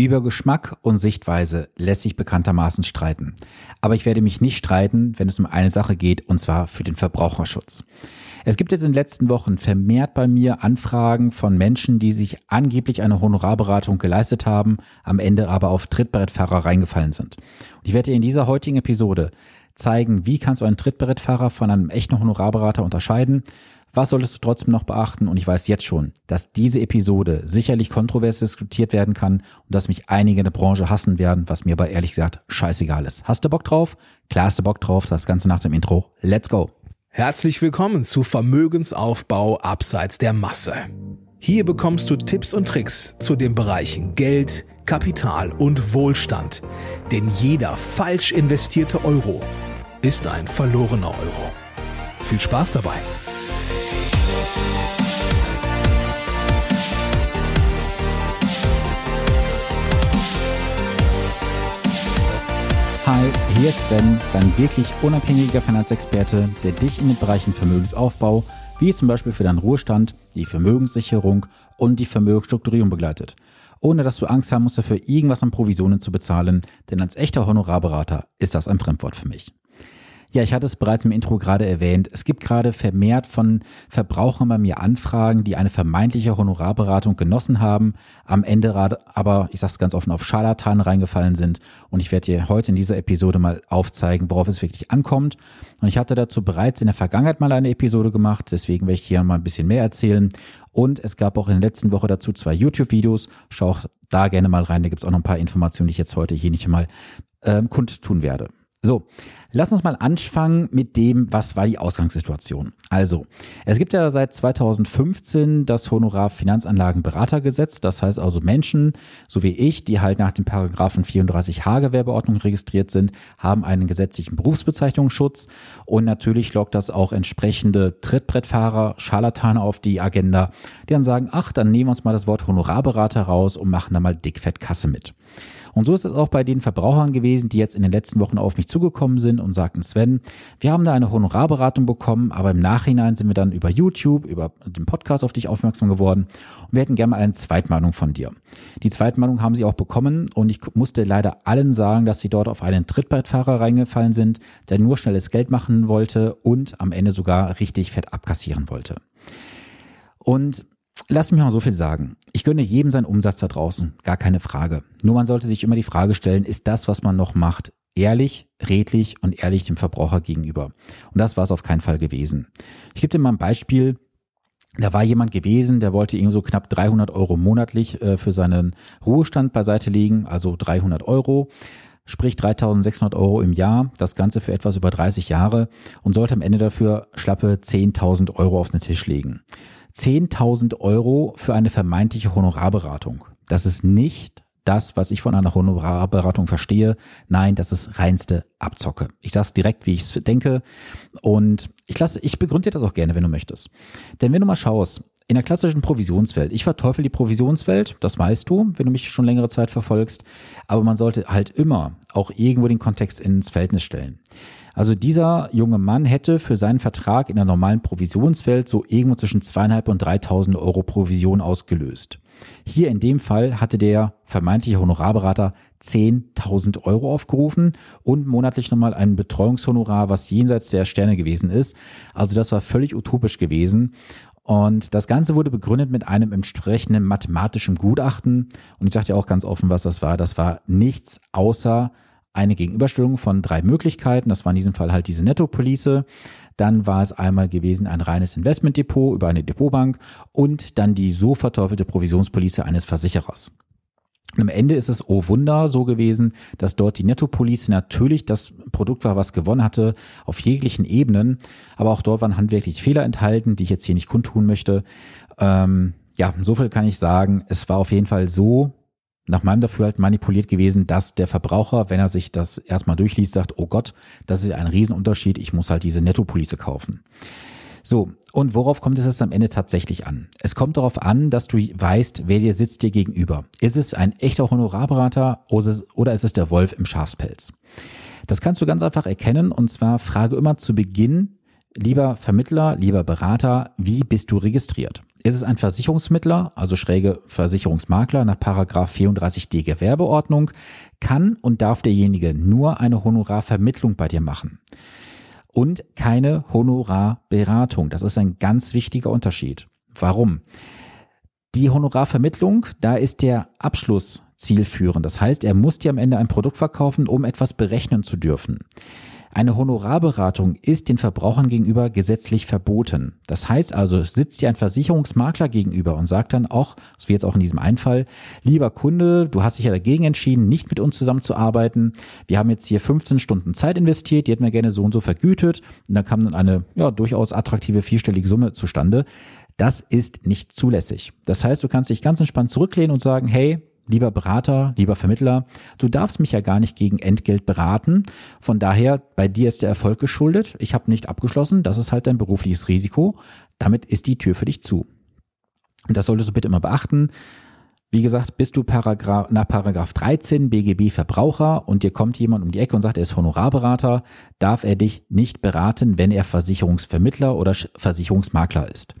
Über Geschmack und Sichtweise lässt sich bekanntermaßen streiten. Aber ich werde mich nicht streiten, wenn es um eine Sache geht, und zwar für den Verbraucherschutz. Es gibt jetzt in den letzten Wochen vermehrt bei mir Anfragen von Menschen, die sich angeblich eine Honorarberatung geleistet haben, am Ende aber auf Trittbrettfahrer reingefallen sind. Und ich werde in dieser heutigen Episode zeigen, wie kannst du einen Trittbrettfahrer von einem echten Honorarberater unterscheiden, was solltest du trotzdem noch beachten? Und ich weiß jetzt schon, dass diese Episode sicherlich kontrovers diskutiert werden kann und dass mich einige in der Branche hassen werden, was mir aber ehrlich gesagt scheißegal ist. Hast du Bock drauf? Klar hast du Bock drauf. Das Ganze nach dem Intro. Let's go. Herzlich willkommen zu Vermögensaufbau abseits der Masse. Hier bekommst du Tipps und Tricks zu den Bereichen Geld, Kapital und Wohlstand. Denn jeder falsch investierte Euro ist ein verlorener Euro. Viel Spaß dabei! Hi, hier ist Sven, dein wirklich unabhängiger Finanzexperte, der dich in den Bereichen Vermögensaufbau, wie zum Beispiel für deinen Ruhestand, die Vermögenssicherung und die Vermögensstrukturierung begleitet. Ohne dass du Angst haben musst, dafür irgendwas an Provisionen zu bezahlen, denn als echter Honorarberater ist das ein Fremdwort für mich. Ja, ich hatte es bereits im Intro gerade erwähnt. Es gibt gerade vermehrt von Verbrauchern bei mir Anfragen, die eine vermeintliche Honorarberatung genossen haben, am Ende aber, ich sage es ganz offen, auf Scharlatanen reingefallen sind. Und ich werde dir heute in dieser Episode mal aufzeigen, worauf es wirklich ankommt. Und ich hatte dazu bereits in der Vergangenheit mal eine Episode gemacht, deswegen werde ich hier mal ein bisschen mehr erzählen. Und es gab auch in der letzten Woche dazu zwei YouTube-Videos. Schau auch da gerne mal rein, da gibt es auch noch ein paar Informationen, die ich jetzt heute hier nicht mal ähm, kundtun werde. So, lass uns mal anfangen mit dem, was war die Ausgangssituation. Also, es gibt ja seit 2015 das Honorar-Finanzanlagenberatergesetz. Das heißt also Menschen, so wie ich, die halt nach dem Paragraphen 34h Gewerbeordnung registriert sind, haben einen gesetzlichen Berufsbezeichnungsschutz. Und natürlich lockt das auch entsprechende Trittbrettfahrer, Scharlatane auf die Agenda, die dann sagen, ach, dann nehmen wir uns mal das Wort Honorarberater raus und machen da mal dickfett Kasse mit. Und so ist es auch bei den Verbrauchern gewesen, die jetzt in den letzten Wochen auf mich zugekommen sind und sagten, Sven, wir haben da eine Honorarberatung bekommen, aber im Nachhinein sind wir dann über YouTube, über den Podcast auf dich aufmerksam geworden und wir hätten gerne mal eine Zweitmeinung von dir. Die Zweitmeinung haben sie auch bekommen und ich musste leider allen sagen, dass sie dort auf einen Trittbrettfahrer reingefallen sind, der nur schnelles Geld machen wollte und am Ende sogar richtig fett abkassieren wollte. Und Lass mich mal so viel sagen. Ich gönne jedem seinen Umsatz da draußen, gar keine Frage. Nur man sollte sich immer die Frage stellen, ist das, was man noch macht, ehrlich, redlich und ehrlich dem Verbraucher gegenüber? Und das war es auf keinen Fall gewesen. Ich gebe dir mal ein Beispiel. Da war jemand gewesen, der wollte irgendwie so knapp 300 Euro monatlich äh, für seinen Ruhestand beiseite legen, also 300 Euro sprich 3600 Euro im Jahr, das Ganze für etwas über 30 Jahre und sollte am Ende dafür schlappe 10.000 Euro auf den Tisch legen. 10.000 Euro für eine vermeintliche Honorarberatung. Das ist nicht das, was ich von einer Honorarberatung verstehe. Nein, das ist reinste Abzocke. Ich sage es direkt, wie ich es denke. Und ich lasse, ich begründe dir das auch gerne, wenn du möchtest. Denn wenn du mal schaust, in der klassischen Provisionswelt, ich verteufel die Provisionswelt, das weißt du, wenn du mich schon längere Zeit verfolgst, aber man sollte halt immer auch irgendwo den Kontext ins Verhältnis stellen. Also dieser junge Mann hätte für seinen Vertrag in der normalen Provisionswelt so irgendwo zwischen zweieinhalb und 3.000 Euro Provision ausgelöst. Hier in dem Fall hatte der vermeintliche Honorarberater 10.000 Euro aufgerufen und monatlich nochmal ein Betreuungshonorar, was jenseits der Sterne gewesen ist. Also das war völlig utopisch gewesen. Und das Ganze wurde begründet mit einem entsprechenden mathematischen Gutachten. Und ich sage dir auch ganz offen, was das war. Das war nichts außer eine Gegenüberstellung von drei Möglichkeiten. Das war in diesem Fall halt diese Netto-Police. Dann war es einmal gewesen ein reines Investmentdepot über eine Depotbank und dann die so verteufelte Provisionspolice eines Versicherers. Und am Ende ist es, oh Wunder, so gewesen, dass dort die Nettopolice natürlich das Produkt war, was gewonnen hatte, auf jeglichen Ebenen. Aber auch dort waren handwerklich Fehler enthalten, die ich jetzt hier nicht kundtun möchte. Ähm, ja, so viel kann ich sagen. Es war auf jeden Fall so, nach meinem Dafürhalten manipuliert gewesen, dass der Verbraucher, wenn er sich das erstmal durchliest, sagt, oh Gott, das ist ein Riesenunterschied, ich muss halt diese Nettopolice kaufen. So, und worauf kommt es jetzt am Ende tatsächlich an? Es kommt darauf an, dass du weißt, wer dir sitzt dir gegenüber. Ist es ein echter Honorarberater oder ist es der Wolf im Schafspelz? Das kannst du ganz einfach erkennen und zwar frage immer zu Beginn, Lieber Vermittler, lieber Berater, wie bist du registriert? Ist es ein Versicherungsmittler, also schräge Versicherungsmakler nach Paragraph 34d Gewerbeordnung, kann und darf derjenige nur eine Honorarvermittlung bei dir machen und keine Honorarberatung. Das ist ein ganz wichtiger Unterschied. Warum? Die Honorarvermittlung, da ist der Abschluss zielführend. Das heißt, er muss dir am Ende ein Produkt verkaufen, um etwas berechnen zu dürfen. Eine Honorarberatung ist den Verbrauchern gegenüber gesetzlich verboten. Das heißt also, sitzt dir ein Versicherungsmakler gegenüber und sagt dann auch, so wie jetzt auch in diesem Einfall, lieber Kunde, du hast dich ja dagegen entschieden, nicht mit uns zusammenzuarbeiten. Wir haben jetzt hier 15 Stunden Zeit investiert, die hätten wir gerne so und so vergütet. Und dann kam dann eine ja, durchaus attraktive vierstellige Summe zustande. Das ist nicht zulässig. Das heißt, du kannst dich ganz entspannt zurücklehnen und sagen, hey, lieber Berater, lieber Vermittler, du darfst mich ja gar nicht gegen Entgelt beraten. Von daher, bei dir ist der Erfolg geschuldet. Ich habe nicht abgeschlossen. Das ist halt dein berufliches Risiko. Damit ist die Tür für dich zu. Und das solltest du bitte immer beachten. Wie gesagt, bist du Paragraph, nach Paragraph 13 BGB Verbraucher und dir kommt jemand um die Ecke und sagt, er ist Honorarberater, darf er dich nicht beraten, wenn er Versicherungsvermittler oder Versicherungsmakler ist.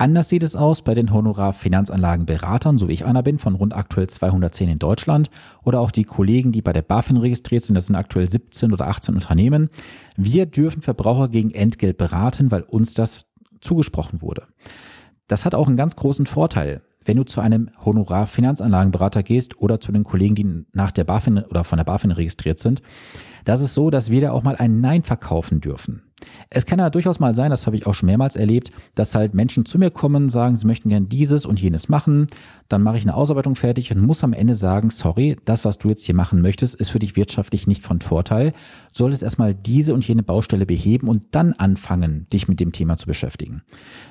Anders sieht es aus bei den Honorar-Finanzanlagenberatern, so wie ich einer bin, von rund aktuell 210 in Deutschland oder auch die Kollegen, die bei der BaFin registriert sind, das sind aktuell 17 oder 18 Unternehmen. Wir dürfen Verbraucher gegen Entgelt beraten, weil uns das zugesprochen wurde. Das hat auch einen ganz großen Vorteil. Wenn du zu einem Honorar-Finanzanlagenberater gehst oder zu den Kollegen, die nach der BaFin oder von der BaFin registriert sind, das ist so, dass wir da auch mal ein Nein verkaufen dürfen. Es kann ja durchaus mal sein, das habe ich auch schon mehrmals erlebt, dass halt Menschen zu mir kommen, sagen, sie möchten gern dieses und jenes machen. Dann mache ich eine Ausarbeitung fertig und muss am Ende sagen, sorry, das, was du jetzt hier machen möchtest, ist für dich wirtschaftlich nicht von Vorteil. Solltest erstmal diese und jene Baustelle beheben und dann anfangen, dich mit dem Thema zu beschäftigen.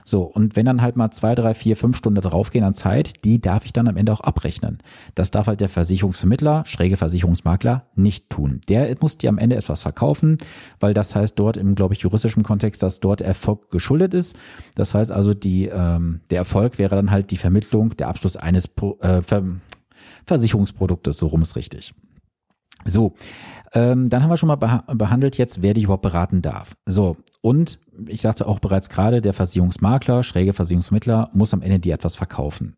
So, und wenn dann halt mal zwei, drei, vier, fünf Stunden draufgehen an Zeit, die darf ich dann am Ende auch abrechnen. Das darf halt der Versicherungsvermittler, schräge Versicherungsmakler nicht tun. Der muss dir am Ende etwas verkaufen, weil das heißt dort im, glaube ich, juristischem Kontext, dass dort Erfolg geschuldet ist. Das heißt also, die, ähm, der Erfolg wäre dann halt die Vermittlung, der Abschluss eines Pro, äh, Ver Versicherungsproduktes, so rum ist richtig. So, ähm, dann haben wir schon mal beha behandelt jetzt, wer dich überhaupt beraten darf. So, und ich sagte auch bereits gerade, der Versicherungsmakler, schräge Versicherungsmittler muss am Ende dir etwas verkaufen.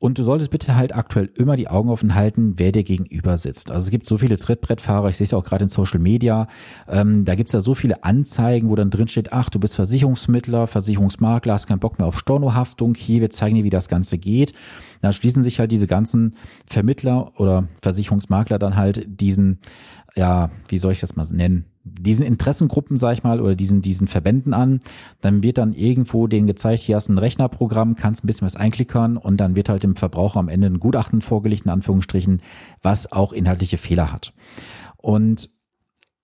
Und du solltest bitte halt aktuell immer die Augen offen halten, wer dir gegenüber sitzt. Also es gibt so viele Trittbrettfahrer, ich sehe es ja auch gerade in Social Media, ähm, da gibt es ja so viele Anzeigen, wo dann drin steht, ach, du bist Versicherungsmittler, Versicherungsmakler, hast keinen Bock mehr auf Stornohaftung, hier, wir zeigen dir, wie das Ganze geht. Da schließen sich halt diese ganzen Vermittler oder Versicherungsmakler dann halt diesen, ja, wie soll ich das mal nennen, diesen Interessengruppen, sag ich mal, oder diesen, diesen Verbänden an. Dann wird dann irgendwo denen gezeigt, hier hast du ein Rechnerprogramm, kannst ein bisschen was einklickern und dann wird halt dem Verbraucher am Ende ein Gutachten vorgelegt, in Anführungsstrichen, was auch inhaltliche Fehler hat. Und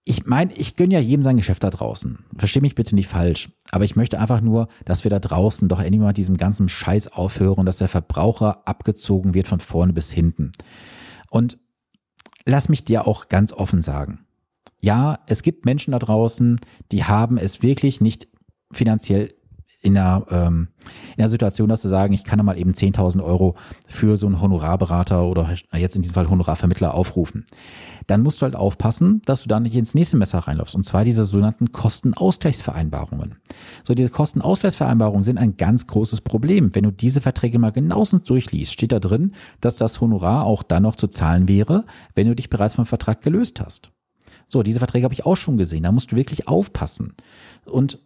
ich meine, ich gönne ja jedem sein Geschäft da draußen. Versteh mich bitte nicht falsch. Aber ich möchte einfach nur, dass wir da draußen doch endlich mal diesem ganzen Scheiß aufhören, dass der Verbraucher abgezogen wird von vorne bis hinten. Und lass mich dir auch ganz offen sagen ja, es gibt Menschen da draußen, die haben es wirklich nicht finanziell in der, ähm, in der Situation, dass sie sagen, ich kann da mal eben 10.000 Euro für so einen Honorarberater oder jetzt in diesem Fall Honorarvermittler aufrufen. Dann musst du halt aufpassen, dass du da nicht ins nächste Messer reinläufst. Und zwar diese sogenannten Kostenausgleichsvereinbarungen. So, diese Kostenausgleichsvereinbarungen sind ein ganz großes Problem. Wenn du diese Verträge mal genauestens durchliest, steht da drin, dass das Honorar auch dann noch zu zahlen wäre, wenn du dich bereits vom Vertrag gelöst hast. So, diese Verträge habe ich auch schon gesehen. Da musst du wirklich aufpassen. Und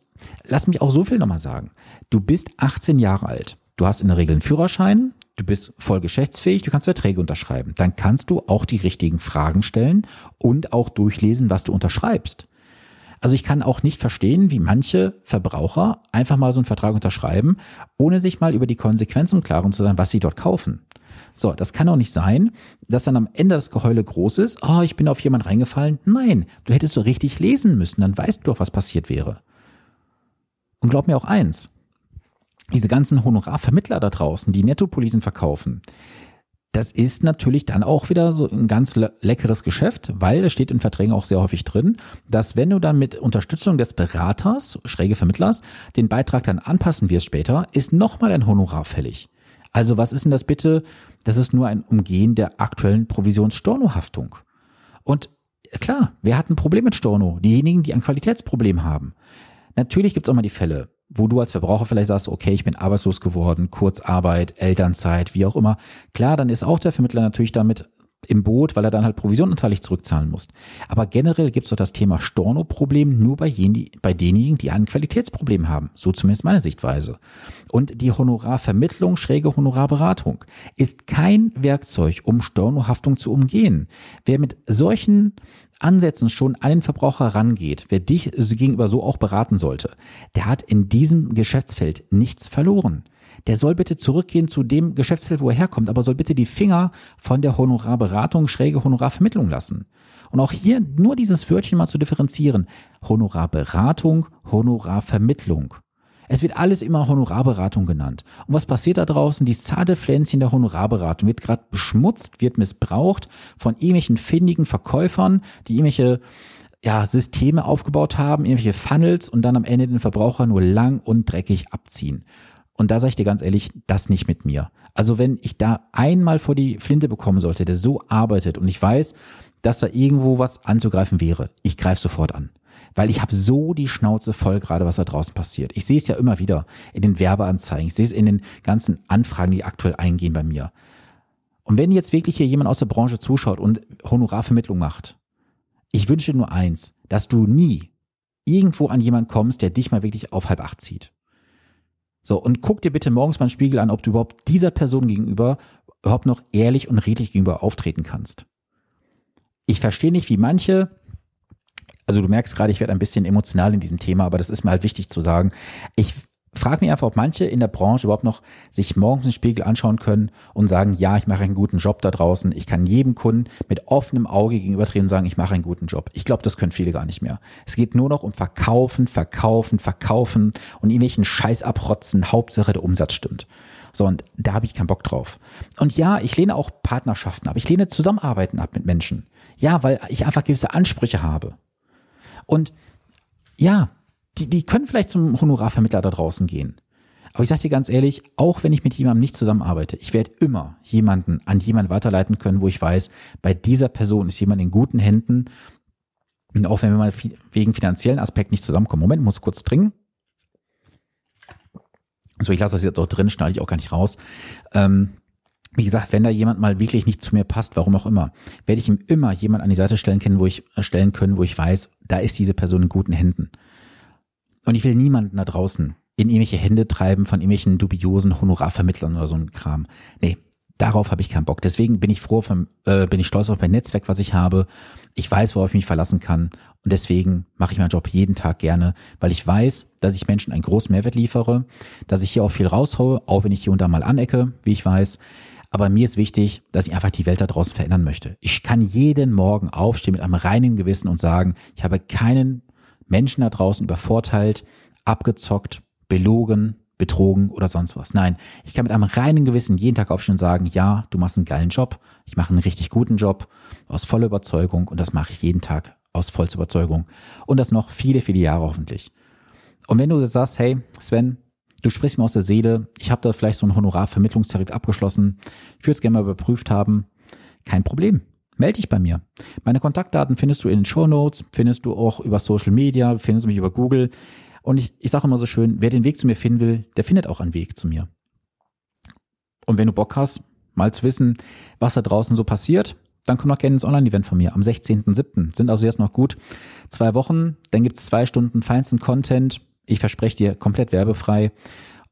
lass mich auch so viel nochmal sagen. Du bist 18 Jahre alt. Du hast in der Regel einen Führerschein. Du bist voll geschäftsfähig. Du kannst Verträge unterschreiben. Dann kannst du auch die richtigen Fragen stellen und auch durchlesen, was du unterschreibst. Also ich kann auch nicht verstehen, wie manche Verbraucher einfach mal so einen Vertrag unterschreiben, ohne sich mal über die Konsequenzen im Klaren zu sein, was sie dort kaufen. So, das kann doch nicht sein, dass dann am Ende das Geheule groß ist, oh, ich bin auf jemanden reingefallen. Nein, du hättest so richtig lesen müssen, dann weißt du doch, was passiert wäre. Und glaub mir auch eins, diese ganzen Honorarvermittler da draußen, die Nettopolisen verkaufen, das ist natürlich dann auch wieder so ein ganz leckeres Geschäft, weil es steht in Verträgen auch sehr häufig drin, dass wenn du dann mit Unterstützung des Beraters, schräge Vermittlers, den Beitrag dann anpassen wirst später, ist nochmal ein Honorar fällig. Also was ist denn das bitte? Das ist nur ein Umgehen der aktuellen Provisionsstornohaftung. Und klar, wer hat ein Problem mit Storno? Diejenigen, die ein Qualitätsproblem haben. Natürlich gibt es auch mal die Fälle, wo du als Verbraucher vielleicht sagst, okay, ich bin arbeitslos geworden, Kurzarbeit, Elternzeit, wie auch immer. Klar, dann ist auch der Vermittler natürlich damit im Boot, weil er dann halt Provision anteilig zurückzahlen muss. Aber generell gibt es doch das Thema Storno-Problem nur bei, jen, bei denjenigen, die ein Qualitätsproblem haben. So zumindest meine Sichtweise. Und die Honorarvermittlung, schräge Honorarberatung ist kein Werkzeug, um Stornohaftung zu umgehen. Wer mit solchen Ansätzen schon an den Verbraucher rangeht, wer dich gegenüber so auch beraten sollte, der hat in diesem Geschäftsfeld nichts verloren der soll bitte zurückgehen zu dem Geschäftsfeld, wo er herkommt, aber soll bitte die Finger von der Honorarberatung, schräge Honorarvermittlung lassen. Und auch hier nur dieses Wörtchen mal zu differenzieren. Honorarberatung, Honorarvermittlung. Es wird alles immer Honorarberatung genannt. Und was passiert da draußen? Die zarte Pflänzchen der Honorarberatung wird gerade beschmutzt, wird missbraucht von irgendwelchen findigen Verkäufern, die irgendwelche ja, Systeme aufgebaut haben, irgendwelche Funnels und dann am Ende den Verbraucher nur lang und dreckig abziehen. Und da sage ich dir ganz ehrlich, das nicht mit mir. Also wenn ich da einmal vor die Flinte bekommen sollte, der so arbeitet und ich weiß, dass da irgendwo was anzugreifen wäre, ich greife sofort an. Weil ich habe so die Schnauze voll gerade, was da draußen passiert. Ich sehe es ja immer wieder in den Werbeanzeigen, ich sehe es in den ganzen Anfragen, die aktuell eingehen bei mir. Und wenn jetzt wirklich hier jemand aus der Branche zuschaut und Honorarvermittlung macht, ich wünsche nur eins, dass du nie irgendwo an jemanden kommst, der dich mal wirklich auf halb acht zieht. So, und guck dir bitte morgens mal einen Spiegel an, ob du überhaupt dieser Person gegenüber überhaupt noch ehrlich und redlich gegenüber auftreten kannst. Ich verstehe nicht, wie manche, also du merkst gerade, ich werde ein bisschen emotional in diesem Thema, aber das ist mir halt wichtig zu sagen. Ich frage mich einfach, ob manche in der Branche überhaupt noch sich morgens den Spiegel anschauen können und sagen, ja, ich mache einen guten Job da draußen. Ich kann jedem Kunden mit offenem Auge gegenübertreten und sagen, ich mache einen guten Job. Ich glaube, das können viele gar nicht mehr. Es geht nur noch um Verkaufen, Verkaufen, Verkaufen und irgendwelchen Scheiß abrotzen. Hauptsache der Umsatz stimmt. So, und da habe ich keinen Bock drauf. Und ja, ich lehne auch Partnerschaften ab. Ich lehne Zusammenarbeiten ab mit Menschen. Ja, weil ich einfach gewisse Ansprüche habe. Und ja, die, die können vielleicht zum Honorarvermittler da draußen gehen. Aber ich sage dir ganz ehrlich, auch wenn ich mit jemandem nicht zusammenarbeite, ich werde immer jemanden an jemanden weiterleiten können, wo ich weiß, bei dieser Person ist jemand in guten Händen. Und auch wenn wir mal wegen finanziellen Aspekten nicht zusammenkommen. Moment, muss kurz trinken. So, ich lasse das jetzt auch drin, schneide ich auch gar nicht raus. Ähm, wie gesagt, wenn da jemand mal wirklich nicht zu mir passt, warum auch immer, werde ich ihm immer jemand an die Seite stellen können, wo ich äh, stellen können, wo ich weiß, da ist diese Person in guten Händen. Und ich will niemanden da draußen in irgendwelche Hände treiben von irgendwelchen dubiosen Honorarvermittlern oder so ein Kram. Nee, darauf habe ich keinen Bock. Deswegen bin ich froh, vom, äh, bin ich stolz auf mein Netzwerk, was ich habe. Ich weiß, worauf ich mich verlassen kann. Und deswegen mache ich meinen Job jeden Tag gerne, weil ich weiß, dass ich Menschen einen großen Mehrwert liefere, dass ich hier auch viel raushaue, auch wenn ich hier und da mal anecke, wie ich weiß. Aber mir ist wichtig, dass ich einfach die Welt da draußen verändern möchte. Ich kann jeden Morgen aufstehen mit einem reinen Gewissen und sagen, ich habe keinen Menschen da draußen übervorteilt, abgezockt, belogen, betrogen oder sonst was. Nein, ich kann mit einem reinen Gewissen jeden Tag aufstehen und sagen, ja, du machst einen geilen Job, ich mache einen richtig guten Job aus voller Überzeugung und das mache ich jeden Tag aus vollster Überzeugung und das noch viele, viele Jahre hoffentlich. Und wenn du sagst, hey, Sven, du sprichst mir aus der Seele, ich habe da vielleicht so einen Honorarvermittlungstarif abgeschlossen, ich würde es gerne mal überprüft haben, kein Problem melde dich bei mir. Meine Kontaktdaten findest du in den Show Notes, findest du auch über Social Media, findest du mich über Google. Und ich, ich sage immer so schön, wer den Weg zu mir finden will, der findet auch einen Weg zu mir. Und wenn du Bock hast, mal zu wissen, was da draußen so passiert, dann komm noch gerne ins Online-Event von mir am 16.07. Sind also jetzt noch gut zwei Wochen. Dann gibt es zwei Stunden feinsten Content. Ich verspreche dir komplett werbefrei.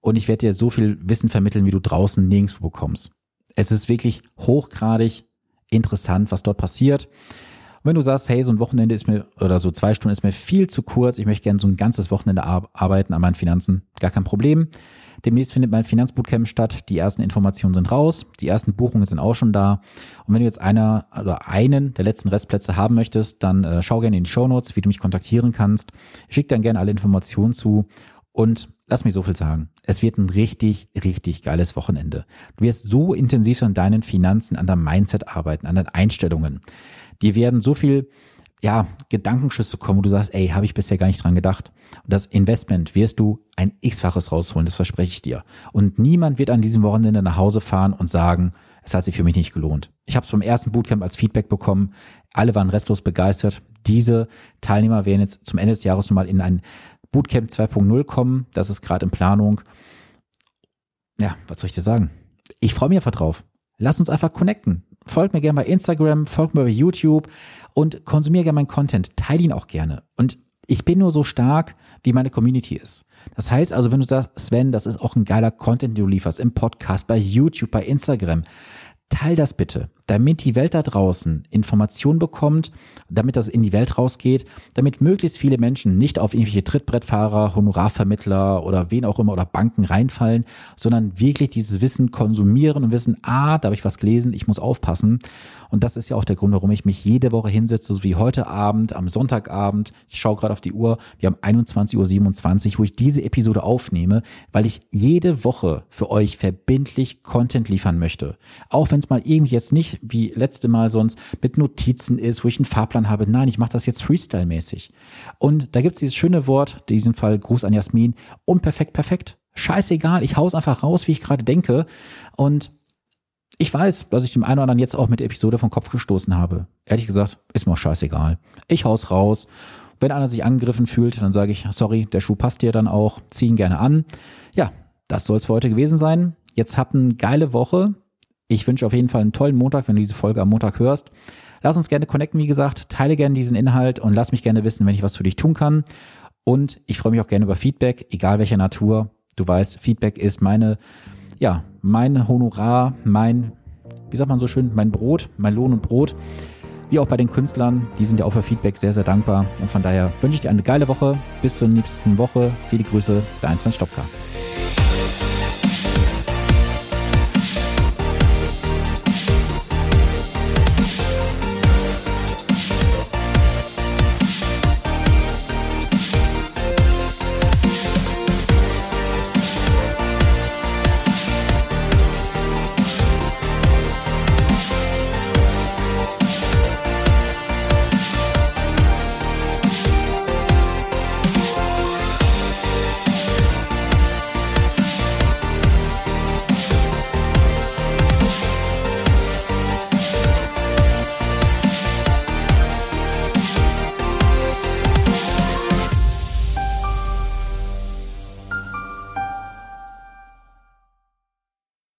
Und ich werde dir so viel Wissen vermitteln, wie du draußen nirgendwo bekommst. Es ist wirklich hochgradig interessant, was dort passiert. Und wenn du sagst, hey, so ein Wochenende ist mir, oder so zwei Stunden ist mir viel zu kurz, ich möchte gerne so ein ganzes Wochenende arbeiten an meinen Finanzen, gar kein Problem. Demnächst findet mein Finanzbootcamp statt. Die ersten Informationen sind raus. Die ersten Buchungen sind auch schon da. Und wenn du jetzt einer oder einen der letzten Restplätze haben möchtest, dann äh, schau gerne in die Show Notes, wie du mich kontaktieren kannst. Schick dann gerne alle Informationen zu. Und lass mich so viel sagen. Es wird ein richtig, richtig geiles Wochenende. Du wirst so intensiv an deinen Finanzen, an deinem Mindset arbeiten, an deinen Einstellungen. Die werden so viel, ja, Gedankenschüsse kommen, wo du sagst, ey, habe ich bisher gar nicht dran gedacht. Und das Investment wirst du ein x-faches rausholen, das verspreche ich dir. Und niemand wird an diesem Wochenende nach Hause fahren und sagen, es hat sich für mich nicht gelohnt. Ich habe es beim ersten Bootcamp als Feedback bekommen. Alle waren restlos begeistert. Diese Teilnehmer werden jetzt zum Ende des Jahres nochmal in ein Bootcamp 2.0 kommen. Das ist gerade in Planung. Ja, was soll ich dir sagen? Ich freue mich einfach drauf. Lass uns einfach connecten. Folgt mir gerne bei Instagram, folgt mir bei YouTube und konsumiere gerne meinen Content. Teile ihn auch gerne. Und ich bin nur so stark, wie meine Community ist. Das heißt also, wenn du sagst, Sven, das ist auch ein geiler Content, den du lieferst im Podcast, bei YouTube, bei Instagram, teil das bitte, damit die Welt da draußen Informationen bekommt, damit das in die Welt rausgeht, damit möglichst viele Menschen nicht auf irgendwelche Trittbrettfahrer, Honorarvermittler oder wen auch immer oder Banken reinfallen, sondern wirklich dieses Wissen konsumieren und wissen, ah, da habe ich was gelesen, ich muss aufpassen. Und das ist ja auch der Grund, warum ich mich jede Woche hinsetze, so wie heute Abend, am Sonntagabend. Ich schaue gerade auf die Uhr, wir haben 21.27 Uhr, wo ich diese Episode aufnehme, weil ich jede Woche für euch verbindlich Content liefern möchte. Auch wenn es mal irgendwie jetzt wie letzte Mal sonst mit Notizen ist, wo ich einen Fahrplan habe. Nein, ich mache das jetzt Freestyle-mäßig. Und da gibt's dieses schöne Wort, in diesem Fall Gruß an Jasmin, unperfekt, perfekt. Scheißegal, ich hau's einfach raus, wie ich gerade denke. Und ich weiß, dass ich dem einen oder anderen jetzt auch mit der Episode vom Kopf gestoßen habe. Ehrlich gesagt, ist mir auch scheißegal. Ich hau's raus. Wenn einer sich angegriffen fühlt, dann sage ich, sorry, der Schuh passt dir dann auch, zieh ihn gerne an. Ja, das soll's für heute gewesen sein. Jetzt habt eine geile Woche. Ich wünsche auf jeden Fall einen tollen Montag, wenn du diese Folge am Montag hörst. Lass uns gerne connecten, wie gesagt. Teile gerne diesen Inhalt und lass mich gerne wissen, wenn ich was für dich tun kann. Und ich freue mich auch gerne über Feedback, egal welcher Natur. Du weißt, Feedback ist meine ja, mein Honorar, mein, wie sagt man so schön, mein Brot, mein Lohn und Brot. Wie auch bei den Künstlern, die sind ja auch für Feedback sehr, sehr dankbar. Und von daher wünsche ich dir eine geile Woche. Bis zur nächsten Woche. Viele Grüße, dein Sven Stopka.